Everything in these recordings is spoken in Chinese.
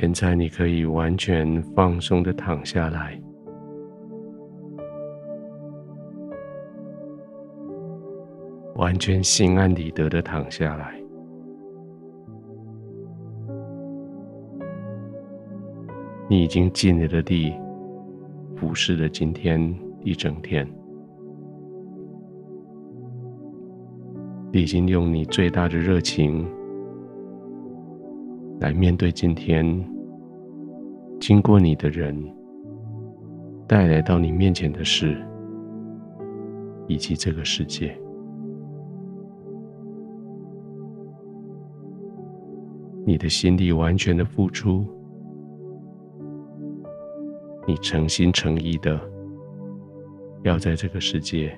现在你可以完全放松的躺下来，完全心安理得的躺下来。你已经尽力地俯视了今天一整天，已经用你最大的热情来面对今天经过你的人带来到你面前的事，以及这个世界。你的心力完全的付出。你诚心诚意的要在这个世界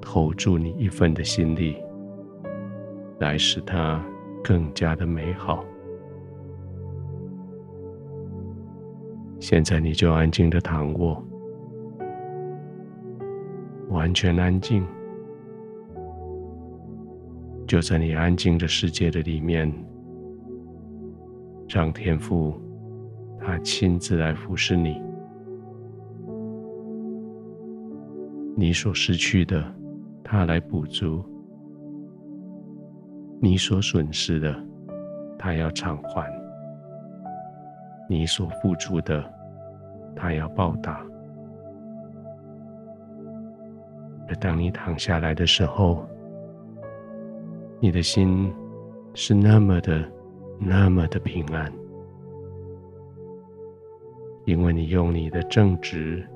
投注你一份的心力，来使它更加的美好。现在你就安静的躺卧，完全安静，就在你安静的世界的里面，让天父。他亲自来服侍你，你所失去的，他来补足；你所损失的，他要偿还；你所付出的，他要报答。而当你躺下来的时候，你的心是那么的、那么的平安。因为你用你的正直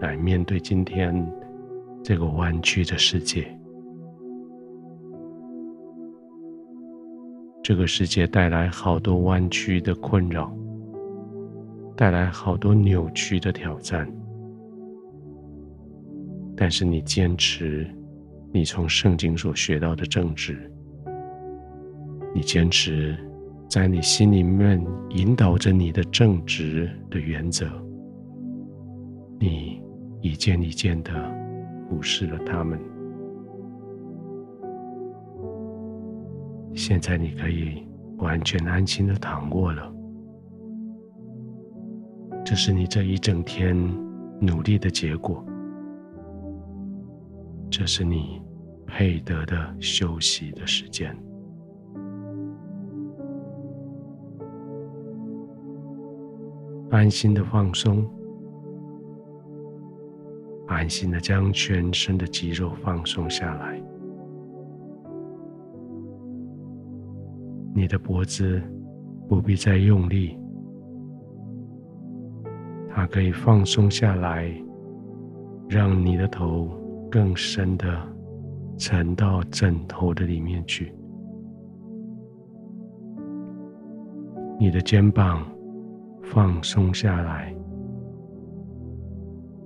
来面对今天这个弯曲的世界，这个世界带来好多弯曲的困扰，带来好多扭曲的挑战，但是你坚持你从圣经所学到的正直，你坚持。在你心里面引导着你的正直的原则，你一件一件的俯视了他们。现在你可以完全安心的躺卧了。这是你这一整天努力的结果，这是你配得的休息的时间。安心的放松，安心的将全身的肌肉放松下来。你的脖子不必再用力，它可以放松下来，让你的头更深的沉到枕头的里面去。你的肩膀。放松下来，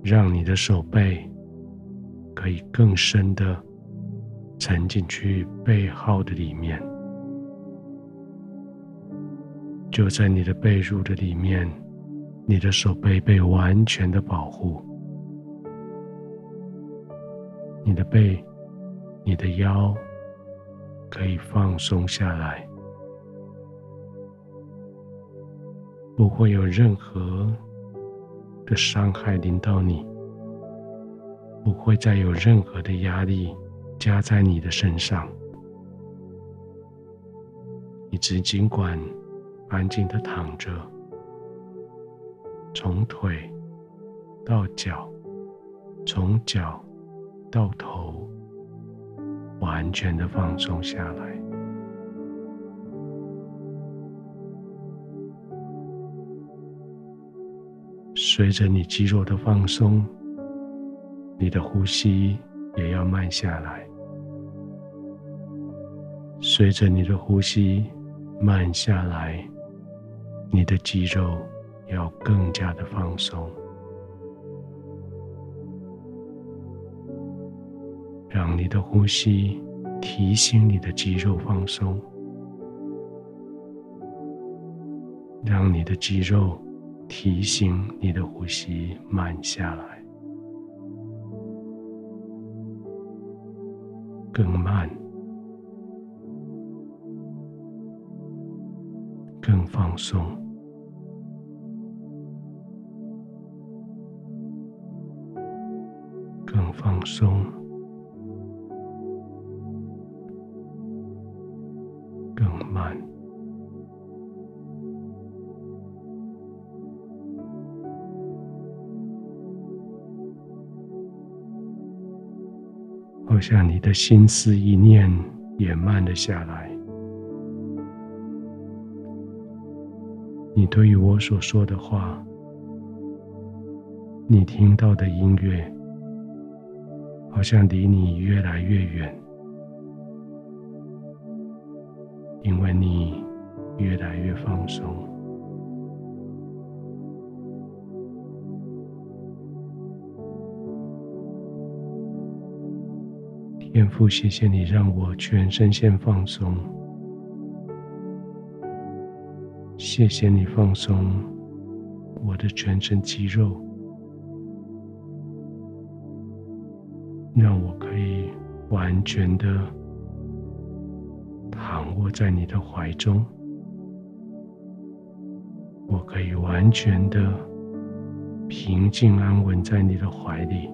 让你的手背可以更深的沉进去背后的里面。就在你的被褥的里面，你的手背被完全的保护，你的背、你的腰可以放松下来。不会有任何的伤害临到你，不会再有任何的压力加在你的身上。你只尽管安静的躺着，从腿到脚，从脚到头，完全的放松下来。随着你肌肉的放松，你的呼吸也要慢下来。随着你的呼吸慢下来，你的肌肉要更加的放松。让你的呼吸提醒你的肌肉放松，让你的肌肉。提醒你的呼吸慢下来，更慢，放松，更放松，更慢。好像你的心思意念也慢了下来。你对于我所说的话，你听到的音乐，好像离你越来越远，因为你越来越放松。天父，谢谢你让我全身心放松。谢谢你放松我的全身肌肉，让我可以完全的躺卧在你的怀中，我可以完全的平静安稳在你的怀里，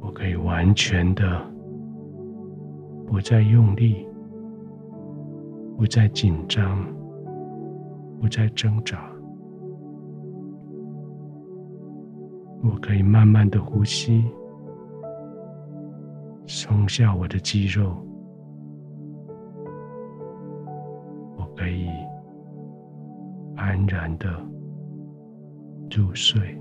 我可以完全的不再用力。不再紧张，不再挣扎，我可以慢慢的呼吸，松下我的肌肉，我可以安然的入睡。